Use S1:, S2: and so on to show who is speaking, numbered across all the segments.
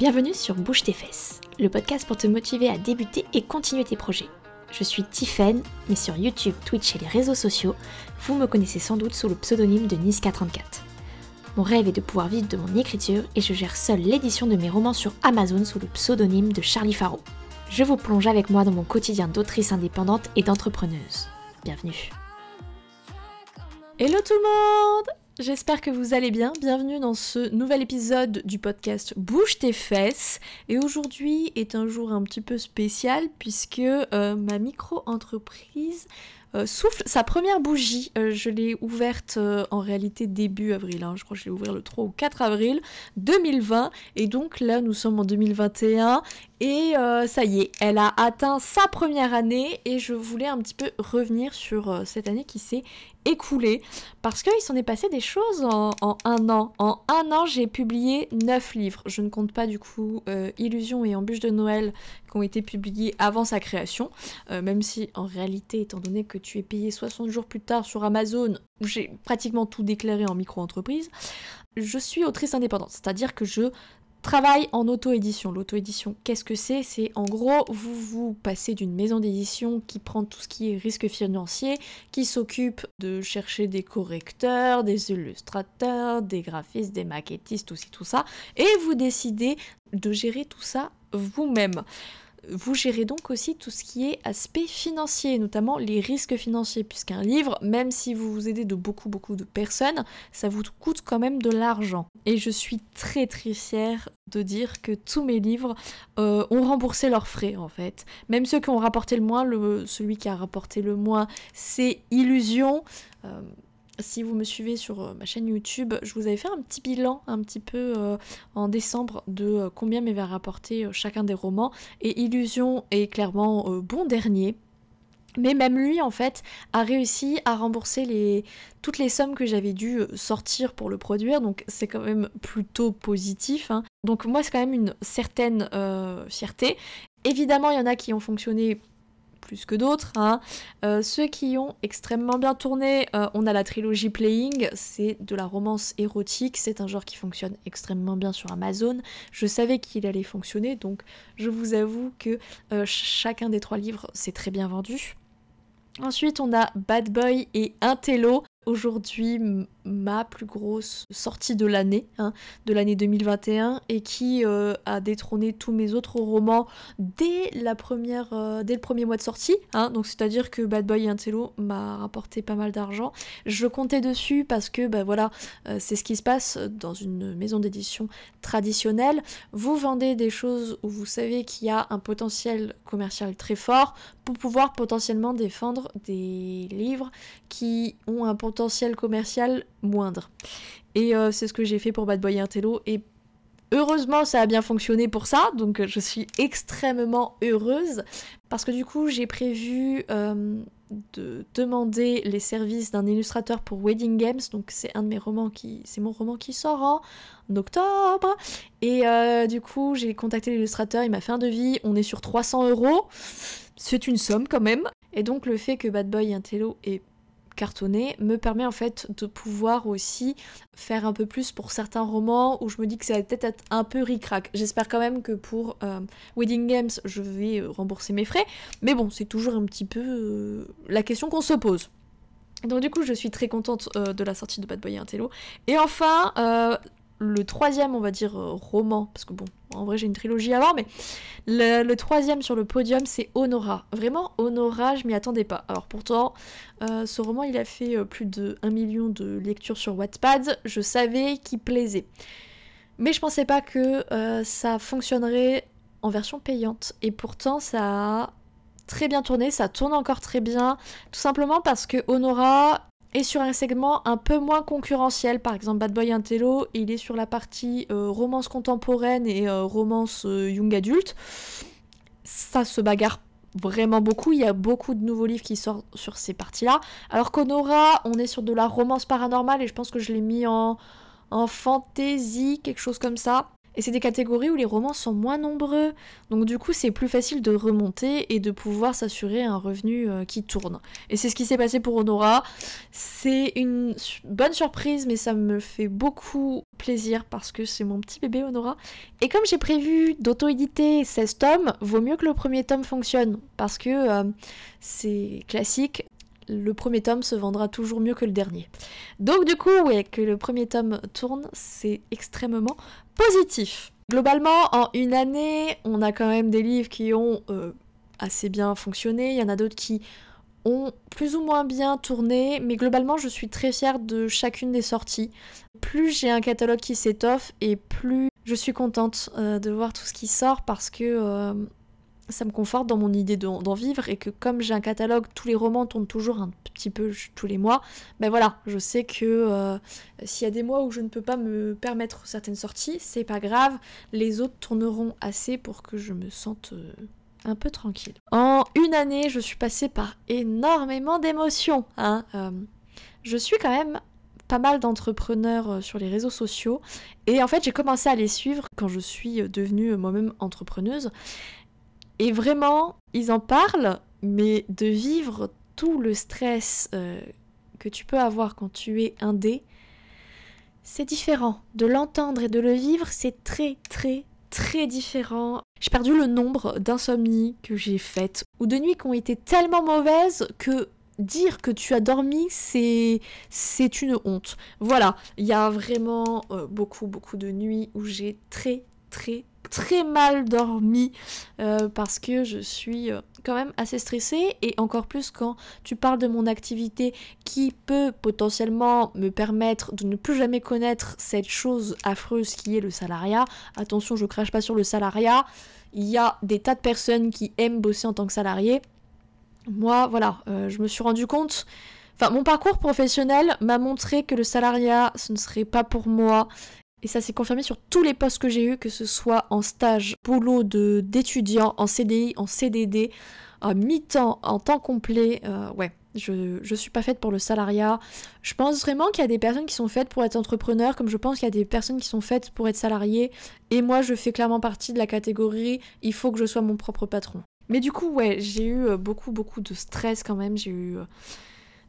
S1: Bienvenue sur Bouge tes fesses, le podcast pour te motiver à débuter et continuer tes projets. Je suis Tiffen, mais sur YouTube, Twitch et les réseaux sociaux, vous me connaissez sans doute sous le pseudonyme de Niska34. Mon rêve est de pouvoir vivre de mon écriture et je gère seule l'édition de mes romans sur Amazon sous le pseudonyme de Charlie Faro. Je vous plonge avec moi dans mon quotidien d'autrice indépendante et d'entrepreneuse. Bienvenue. Hello tout le monde J'espère que vous allez bien. Bienvenue dans ce nouvel épisode du podcast Bouge tes fesses. Et aujourd'hui est un jour un petit peu spécial puisque euh, ma micro-entreprise euh, souffle sa première bougie. Euh, je l'ai ouverte en réalité début avril. Hein. Je crois que je l'ai ouvert le 3 ou 4 avril 2020. Et donc là, nous sommes en 2021. Et ça y est, elle a atteint sa première année. Et je voulais un petit peu revenir sur cette année qui s'est écoulé parce qu'il s'en est passé des choses en, un an. En un an, j'ai publié 9 livres. Je ne compte pas du coup euh, Illusions et Embûches de Noël ont été publiés avant sa création, euh, même si en réalité, étant donné que tu es payé 60 jours plus tard sur Amazon, j'ai pratiquement tout déclaré en micro-entreprise, je suis autrice indépendante, c'est-à-dire que je Travail en auto-édition. L'auto-édition, qu'est-ce que c'est? C'est en gros, vous vous passez d'une maison d'édition qui prend tout ce qui est risque financier, qui s'occupe de chercher des correcteurs, des illustrateurs, des graphistes, des maquettistes, tout, tout ça, et vous décidez de gérer tout ça vous-même. Vous gérez donc aussi tout ce qui est aspect financier, notamment les risques financiers, puisqu'un livre, même si vous vous aidez de beaucoup beaucoup de personnes, ça vous coûte quand même de l'argent. Et je suis très très fière de dire que tous mes livres euh, ont remboursé leurs frais en fait. Même ceux qui ont rapporté le moins, celui qui a rapporté le moins, c'est Illusion. Euh, si vous me suivez sur euh, ma chaîne YouTube, je vous avais fait un petit bilan un petit peu euh, en décembre de euh, combien m'avait rapporté chacun des romans. Et Illusion est clairement bon dernier. Mais même lui, en fait, a réussi à rembourser les... toutes les sommes que j'avais dû sortir pour le produire. Donc c'est quand même plutôt positif. Hein. Donc moi, c'est quand même une certaine fierté. Évidemment, il y en a qui ont fonctionné plus que d'autres. Hein. Euh, ceux qui ont extrêmement bien tourné, euh, on a la trilogie Playing, c'est de la romance érotique, c'est un genre qui fonctionne extrêmement bien sur Amazon. Je savais qu'il allait fonctionner, donc je vous avoue que euh, chacun des trois livres s'est très bien vendu. Ensuite, on a Bad Boy et Intello aujourd'hui ma plus grosse sortie de l'année, hein, de l'année 2021, et qui euh, a détrôné tous mes autres romans dès euh, le premier mois de sortie. Hein. donc c'est-à-dire que Bad Boy et Intello m'a rapporté pas mal d'argent. Je comptais dessus parce que bah voilà, euh, c'est ce qui se passe dans une maison d'édition traditionnelle. Vous vendez des choses où vous savez qu'il y a un potentiel commercial très fort pour pouvoir potentiellement défendre des livres qui ont un potentiel commercial moindre. Et euh, c'est ce que j'ai fait pour Bad Boy Intello. Et heureusement, ça a bien fonctionné pour ça. Donc je suis extrêmement heureuse. Parce que du coup, j'ai prévu euh, de demander les services d'un illustrateur pour Wedding Games. Donc c'est un de mes romans qui. C'est mon roman qui sort en octobre. Et euh, du coup, j'ai contacté l'illustrateur, il m'a fait un devis. On est sur 300 euros. C'est une somme quand même. Et donc le fait que Bad Boy Intello ait cartonné me permet en fait de pouvoir aussi faire un peu plus pour certains romans où je me dis que ça va peut-être être un peu ric-rac. J'espère quand même que pour euh, Wedding Games je vais euh, rembourser mes frais, mais bon c'est toujours un petit peu euh, la question qu'on se pose. Donc du coup je suis très contente de la sortie de Bad Boy et Intello. Et enfin le troisième, on va dire, euh, roman, parce que bon, en vrai j'ai une trilogie avant, mais le, troisième sur le podium, c'est Honora. Vraiment, Honora, je m'y attendais pas. Alors pourtant, euh, ce roman, il a fait euh, plus de 1 million de lectures sur Wattpad, je savais qu'il plaisait. Mais je pensais pas que ça fonctionnerait en version payante, et pourtant ça a très bien tourné, ça tourne encore très bien, tout simplement parce que Honora et sur un segment un peu moins concurrentiel. Par exemple, Bad Boy Intello, il est sur la partie euh, romance contemporaine et euh, romance euh, young adulte. Ça se bagarre vraiment beaucoup. Il y a beaucoup de nouveaux livres qui sortent sur ces parties-là. Alors qu'Honora, on est sur de la romance paranormale et je pense que je l'ai mis en, en fantasy, quelque chose comme ça. Et c'est des catégories où les romans sont moins nombreux. Donc du coup, c'est plus facile de remonter et de pouvoir s'assurer un revenu euh, qui tourne. Et c'est ce qui s'est passé pour Honora. C'est une bonne surprise, mais ça me fait beaucoup plaisir parce que c'est mon petit bébé Honora. Et comme j'ai prévu d'auto-éditer 16 tomes, vaut mieux que le premier tome fonctionne. Parce que euh, c'est classique, le premier tome se vendra toujours mieux que le dernier. Donc du coup, ouais, que le premier tome tourne, c'est extrêmement positif. Globalement, en une année, on a quand même des livres qui ont euh, assez bien fonctionné, il y en a d'autres qui ont plus ou moins bien tourné, mais globalement je suis très fière de chacune des sorties. Plus j'ai un catalogue qui s'étoffe et plus je suis contente euh, de voir tout ce qui sort parce que euh, ça me conforte dans mon idée d'en vivre et que comme j'ai un catalogue, tous les romans tournent toujours un petit peu tous les mois, ben voilà, je sais que euh, s'il y a des mois où je ne peux pas me permettre certaines sorties, c'est pas grave, les autres tourneront assez pour que je me sente euh, un peu tranquille. En une année, je suis passée par énormément d'émotions. Hein, euh, je suis quand même pas mal d'entrepreneurs sur les réseaux sociaux et en fait j'ai commencé à les suivre quand je suis devenue moi-même entrepreneuse et vraiment, ils en parlent, mais de vivre tout le stress euh, que tu peux avoir quand tu es indé, c'est différent. De l'entendre et de le vivre, c'est très très très différent. J'ai perdu le nombre d'insomnies que j'ai faites ou de nuits qui ont été tellement mauvaises que dire que tu as dormi, c'est une honte. Voilà, il y a vraiment euh, beaucoup beaucoup de nuits où j'ai très très très mal dormi euh, parce que je suis euh, quand même assez stressée et encore plus quand tu parles de mon activité qui peut potentiellement me permettre de ne plus jamais connaître cette chose affreuse qui est le salariat. Attention, je crache pas sur le salariat. Il y a des tas de personnes qui aiment bosser en tant que salarié. Moi, voilà, euh, je me suis rendu compte Enfin, mon parcours professionnel m'a montré que le salariat, ce ne serait pas pour moi et ça s'est confirmé sur tous les postes que j'ai eus, que ce soit en stage, boulot d'étudiant, en CDI, en CDD, à mi-temps, en temps complet. Euh, ouais, je, je suis pas faite pour le salariat. Je pense vraiment qu'il y a des personnes qui sont faites pour être entrepreneur, comme je pense qu'il y a des personnes qui sont faites pour être salarié. Et moi, je fais clairement partie de la catégorie il faut que je sois mon propre patron. Mais du coup, ouais, j'ai eu euh, beaucoup, beaucoup de stress quand même. J'ai eu.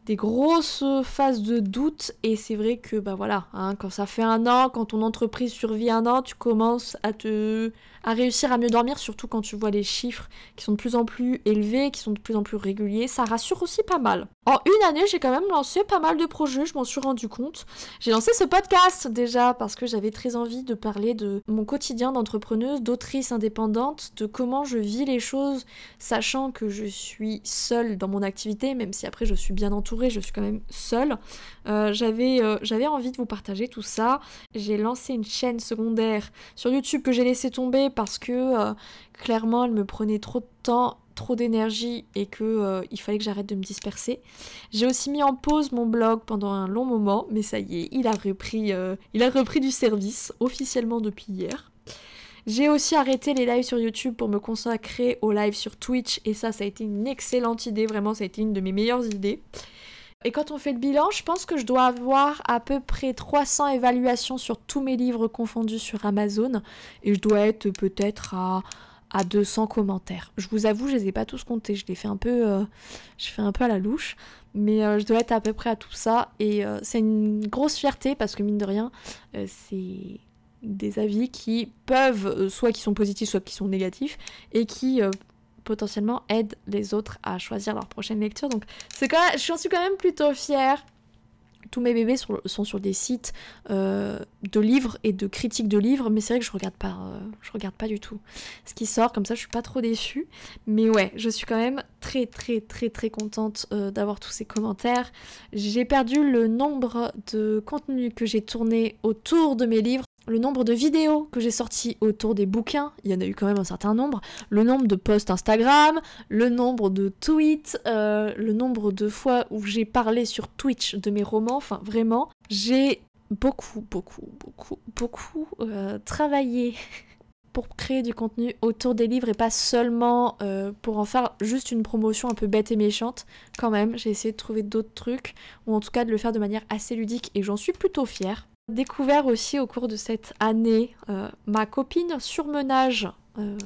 S1: Des grosses phases de doute et c'est vrai que bah voilà hein, quand ça fait un an quand ton entreprise survit un an tu commences à te à réussir à mieux dormir surtout quand tu vois les chiffres qui sont de plus en plus élevés qui sont de plus en plus réguliers ça rassure aussi pas mal en une année j'ai quand même lancé pas mal de projets je m'en suis rendu compte j'ai lancé ce podcast déjà parce que j'avais très envie de parler de mon quotidien d'entrepreneuse d'autrice indépendante de comment je vis les choses sachant que je suis seule dans mon activité même si après je suis bien entourée je suis quand même seule. Euh, j'avais, euh, j'avais envie de vous partager tout ça. J'ai lancé une chaîne secondaire sur YouTube que j'ai laissé tomber parce que euh, clairement elle me prenait trop de temps trop d'énergie et que il fallait que j'arrête de me disperser. J'ai aussi mis en pause mon blog pendant un long moment, mais ça y est, il a repris, il a repris du service officiellement depuis hier. J'ai aussi arrêté les lives sur YouTube pour me consacrer aux lives sur Twitch et ça, ça a été une excellente idée, vraiment, ça a été une de mes meilleures idées. Et quand on fait le bilan, je pense que je dois avoir à peu près 300 évaluations sur tous mes livres confondus sur Amazon. Et je dois être peut-être à, à 200 commentaires. Je vous avoue, je les ai pas tous comptés. Je les fais un peu, euh, je fais un peu à la louche. Mais euh, je dois être à peu près à tout ça. Et euh, c'est une grosse fierté parce que mine de rien, c'est des avis qui peuvent, soit qui sont positifs, soit qui sont négatifs, et qui potentiellement aide les autres à choisir leur prochaine lecture. Donc c'est quand j'en suis quand même plutôt fière. Tous mes bébés sont, sur des sites euh, de livres et de critiques de livres, mais c'est vrai que je regarde pas, euh, je regarde pas du tout ce qui sort. Comme ça, je suis pas trop déçue. Mais ouais, je suis quand même très très très très contente euh, d'avoir tous ces commentaires. J'ai perdu le nombre de contenus que j'ai tourné autour de mes livres le nombre de vidéos que j'ai sorties autour des bouquins, il y en a eu quand même un certain nombre, le nombre de posts Instagram, le nombre de tweets, euh, le nombre de fois où j'ai parlé sur Twitch de mes romans, enfin vraiment, j'ai beaucoup, beaucoup, beaucoup, beaucoup euh, travaillé pour créer du contenu autour des livres et pas seulement euh, pour en faire juste une promotion un peu bête et méchante. Quand même, j'ai essayé de trouver d'autres trucs, ou en tout cas de le faire de manière assez ludique et j'en suis plutôt fière. Découvert aussi au cours de cette année euh, ma copine surmenage, euh,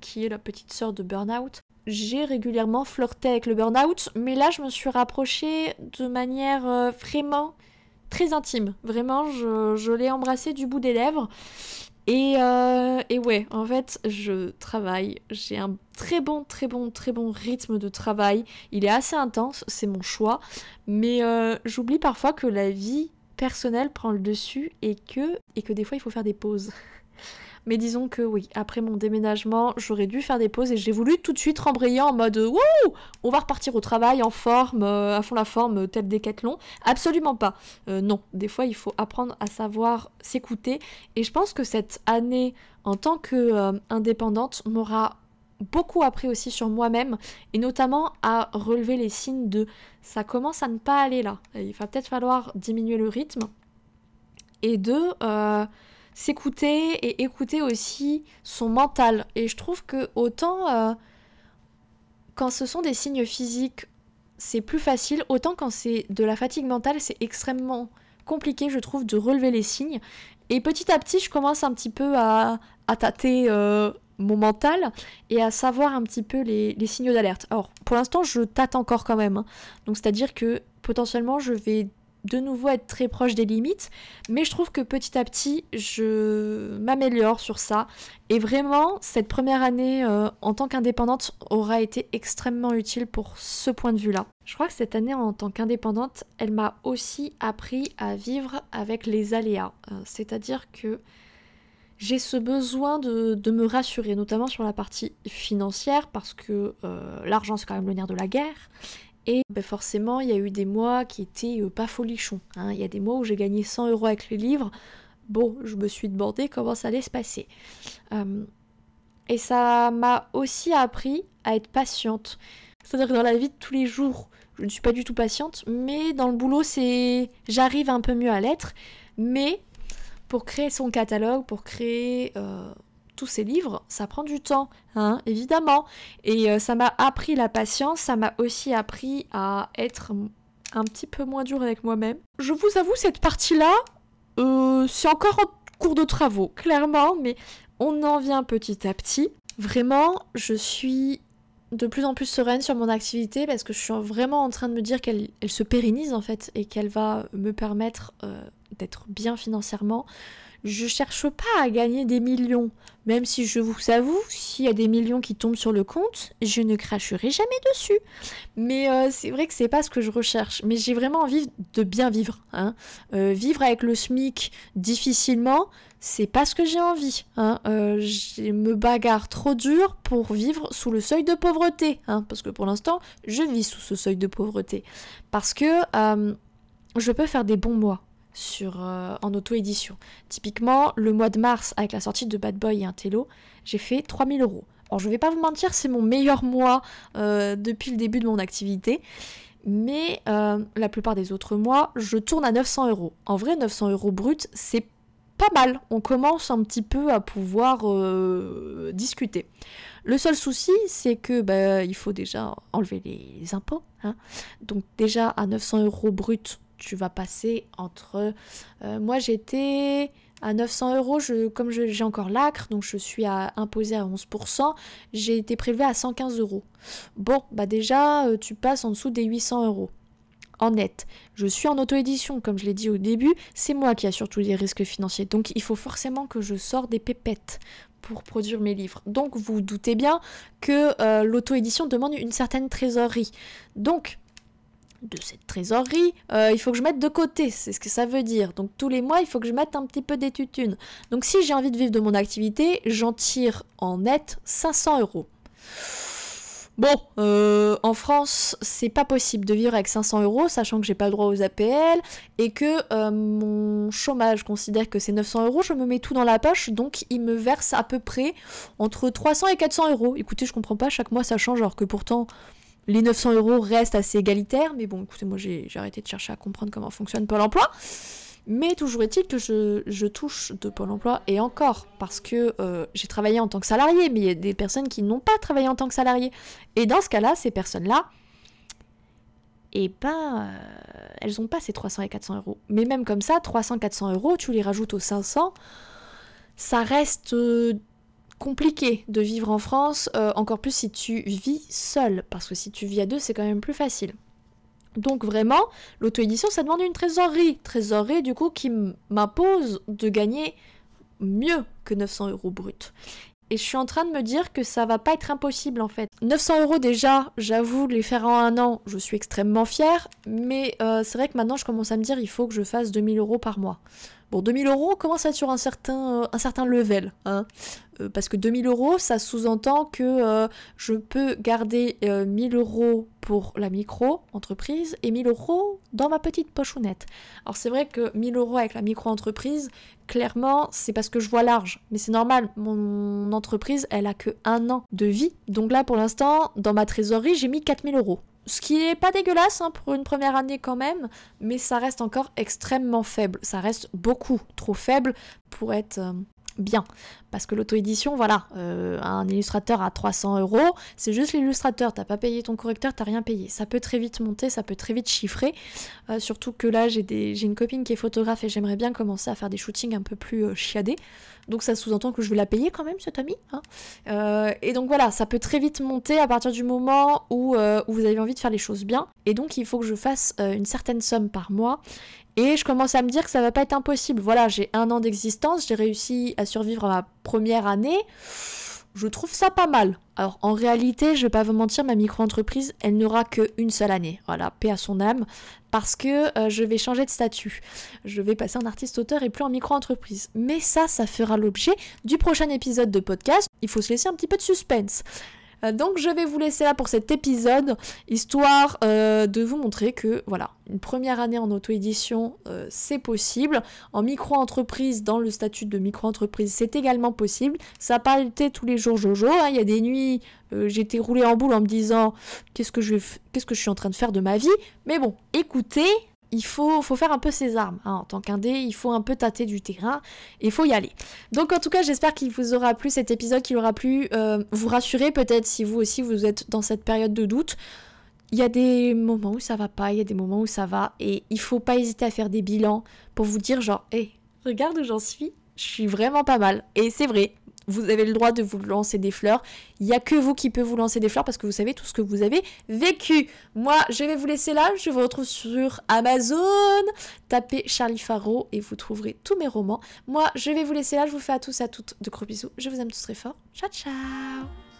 S1: qui est la petite sœur de Burnout. J'ai régulièrement flirté avec le Burnout, mais là je me suis rapprochée de manière euh, vraiment très intime. Vraiment, je, l'ai embrassé du bout des lèvres. Et, et, ouais, en fait, je travaille. J'ai un très bon, très bon, très bon rythme de travail. Il est assez intense, c'est mon choix. Mais j'oublie parfois que la vie personnel prend le dessus et que, et que des fois il faut faire des pauses. Mais disons que oui, après mon déménagement, j'aurais dû faire des pauses et j'ai voulu tout de suite rembrayer en mode Wouh On va repartir au travail en forme, euh, à fond la forme, tel décathlon. Absolument pas. Euh, non, des fois il faut apprendre à savoir s'écouter et je pense que cette année en tant qu'indépendante euh, m'aura beaucoup appris aussi sur moi-même et notamment à relever les signes de ça commence à ne pas aller là. Il va peut-être falloir diminuer le rythme et de euh, s'écouter et écouter aussi son mental. Et je trouve que autant euh, quand ce sont des signes physiques, c'est plus facile, autant quand c'est de la fatigue mentale, c'est extrêmement compliqué, je trouve, de relever les signes. Et petit à petit, je commence un petit peu à, à tâter euh, mon mental et à savoir un petit peu les, signaux d'alerte. Alors pour l'instant je tâte encore quand même. Hein. Donc c'est-à-dire que potentiellement je vais de nouveau être très proche des limites, mais je trouve que petit à petit je m'améliore sur ça. Et vraiment cette première année euh, en tant qu'indépendante aura été extrêmement utile pour ce point de vue-là. Je crois que cette année en tant qu'indépendante, elle m'a aussi appris à vivre avec les aléas. Euh, c'est-à-dire que j'ai ce besoin de, me rassurer, notamment sur la partie financière, parce que euh, l'argent c'est quand même le nerf de la guerre. Et ben, forcément, il y a eu des mois qui étaient euh, pas folichons. Hein. Il y a des mois où j'ai gagné 100 euros avec les livres. Bon, je me suis demandé comment ça allait se passer. Euh, et ça m'a aussi appris à être patiente. C'est-à-dire que dans la vie de tous les jours, je ne suis pas du tout patiente, mais dans le boulot, c'est j'arrive un peu mieux à l'être. Mais pour créer son catalogue, pour créer euh, tous ses livres, ça prend du temps, hein, évidemment. Et euh, ça m'a appris la patience, ça m'a aussi appris à être un petit peu moins dur avec moi-même. Je vous avoue, cette partie-là, euh, c'est encore en cours de travaux, clairement, mais on en vient petit à petit. Vraiment, je suis de plus en plus sereine sur mon activité parce que je suis vraiment en train de me dire qu'elle se pérennise en fait et qu'elle va me permettre d'être bien financièrement. Je cherche pas à gagner des millions, même si je vous avoue, s'il y a des millions qui tombent sur le compte, je ne cracherai jamais dessus. Mais euh, c'est vrai que c'est pas ce que je recherche. Mais j'ai vraiment envie de bien vivre. Hein. Euh, vivre avec le SMIC difficilement, c'est pas ce que j'ai envie. Hein. Euh, je me bagarre trop dur pour vivre sous le seuil de pauvreté. Hein, parce que pour l'instant, je vis sous ce seuil de pauvreté. Parce que je peux faire des bons mois sur, euh, en auto-édition. Typiquement, le mois de mars, avec la sortie de Bad Boy et un télo, j'ai fait 3000 euros. Alors je vais pas vous mentir, c'est mon meilleur mois euh, depuis le début de mon activité. Mais euh, la plupart des autres mois, je tourne à 900 euros. En vrai, 900 euros brut, c'est pas mal. On commence un petit peu à pouvoir discuter. Le seul souci, c'est que bah, il faut déjà enlever les impôts. Hein. Donc déjà à 900 euros brut, tu vas passer entre... Euh, moi j'étais à 900 euros, je, comme j'ai encore l'acre, donc je suis à, imposé à 11%, j'ai été prélevé à 115 euros. Bon, bah déjà, euh, tu passes en dessous des 800 euros. En net. Je suis en auto-édition, comme je l'ai dit au début, c'est moi qui a surtout des risques financiers. Donc il faut forcément que je sors des pépettes pour produire mes livres. Donc vous doutez bien que euh, l'auto-édition demande une certaine trésorerie. Donc de cette trésorerie, euh, il faut que je mette de côté, c'est ce que ça veut dire. Donc tous les mois, il faut que je mette un petit peu d'études. Donc si j'ai envie de vivre de mon activité, j'en tire en net 500 euros. Bon, euh, en France, c'est pas possible de vivre avec 500 euros, sachant que j'ai pas le droit aux APL et que euh, mon chômage considère que c'est 900 euros. Je me mets tout dans la poche, donc il me verse à peu près entre 300 et 400 euros. Écoutez, je comprends pas, chaque mois ça change, alors que pourtant les 900 euros restent assez égalitaires, mais bon, écoutez, moi j'ai arrêté de chercher à comprendre comment fonctionne Pôle emploi. Mais toujours est-il que je, touche de Pôle emploi, et encore, parce que euh, j'ai travaillé en tant que salarié, mais il y a des personnes qui n'ont pas travaillé en tant que salarié. Et dans ce cas-là, ces personnes-là, et ben elles ont pas ces 300 et 400 euros. Mais même comme ça, 300-400 euros, tu les rajoutes aux 500, ça reste compliqué de vivre en France, encore plus si tu vis seul, parce que si tu vis à deux, c'est quand même plus facile. Donc vraiment, l'auto-édition, ça demande une trésorerie. Trésorerie, du coup, qui m'impose de gagner mieux que 900 euros brut. Et je suis en train de me dire que ça va pas être impossible en fait. 900 euros déjà, j'avoue, les faire en un an, je suis extrêmement fière. Mais euh, c'est vrai que maintenant je commence à me dire il faut que je fasse 2000 euros par mois. Bon, 2000 euros, commence à être sur un certain, euh, un level. Hein? Euh, parce que 2000 euros, ça sous-entend que euh, je peux garder 1000 euros pour la micro-entreprise et 1000 euros dans ma petite pochounette. Alors c'est vrai que 1000 euros avec la micro-entreprise, clairement, c'est parce que je vois large. Mais c'est normal, mon entreprise, elle a que un an de vie. Donc là, pour l'instant, dans ma trésorerie, j'ai mis 4000 euros. Ce qui n'est pas dégueulasse hein, pour une première année quand même, mais ça reste encore extrêmement faible. Ça reste beaucoup trop faible pour être euh, bien. Parce que l'auto-édition, voilà, euh, un illustrateur à 300 euros, c'est juste l'illustrateur, t'as pas payé ton correcteur, t'as rien payé. Ça peut très vite monter, ça peut très vite chiffrer. Euh, surtout que là, j'ai une copine qui est photographe et j'aimerais bien commencer à faire des shootings un peu plus chiadés. Donc ça sous-entend que je vais la payer quand même, cette amie. Hein. Euh, et donc voilà, ça peut très vite monter à partir du moment où, euh, vous avez envie de faire les choses bien. Et donc il faut que je fasse euh, une certaine somme par mois. Et je commence à me dire que ça va pas être impossible. Voilà, j'ai un an d'existence, j'ai réussi à survivre à première année je trouve ça pas mal. Alors en réalité, je vais pas vous mentir, ma micro-entreprise, elle n'aura qu'une seule année. Voilà, paix à son âme, parce que euh, je vais changer de statut. Je vais passer en artiste-auteur et plus en micro-entreprise. Mais ça, ça fera l'objet du prochain épisode de podcast. Il faut se laisser un petit peu de suspense. Euh, donc je vais vous laisser là pour cet épisode, histoire euh, de vous montrer que voilà, une première année en auto-édition, euh, c'est possible. En micro-entreprise, dans le statut de micro-entreprise, c'est également possible. Ça n'a pas été tous les jours Jojo. Hein. Il y a des nuits, j'étais roulée en boule en me disant qu'est-ce que je qu'est-ce que je suis en train de faire de ma vie? Mais bon, écoutez, il faut, faire un peu ses armes. Hein. En tant qu'indé, il faut un peu tâter du terrain, il faut y aller. Donc en tout cas, j'espère qu'il vous aura plu cet épisode, qu'il aura plu euh, vous rassurer peut-être si vous aussi vous êtes dans cette période de doute. Il y a des moments où ça va pas, il y a des moments où ça va, et il faut pas hésiter à faire des bilans pour vous dire genre, hé, regarde où j'en suis, je suis vraiment pas mal. Et c'est vrai, vous avez le droit de vous lancer des fleurs. Il n'y a que vous qui peut vous lancer des fleurs parce que vous savez tout ce que vous avez vécu. Moi, je vais vous laisser là. Je vous retrouve sur Amazon. Tapez Charlie Faro et vous trouverez tous mes romans. Moi, je vais vous laisser là. Je vous fais à tous à toutes de gros bisous. Je vous aime tous très fort. Ciao, ciao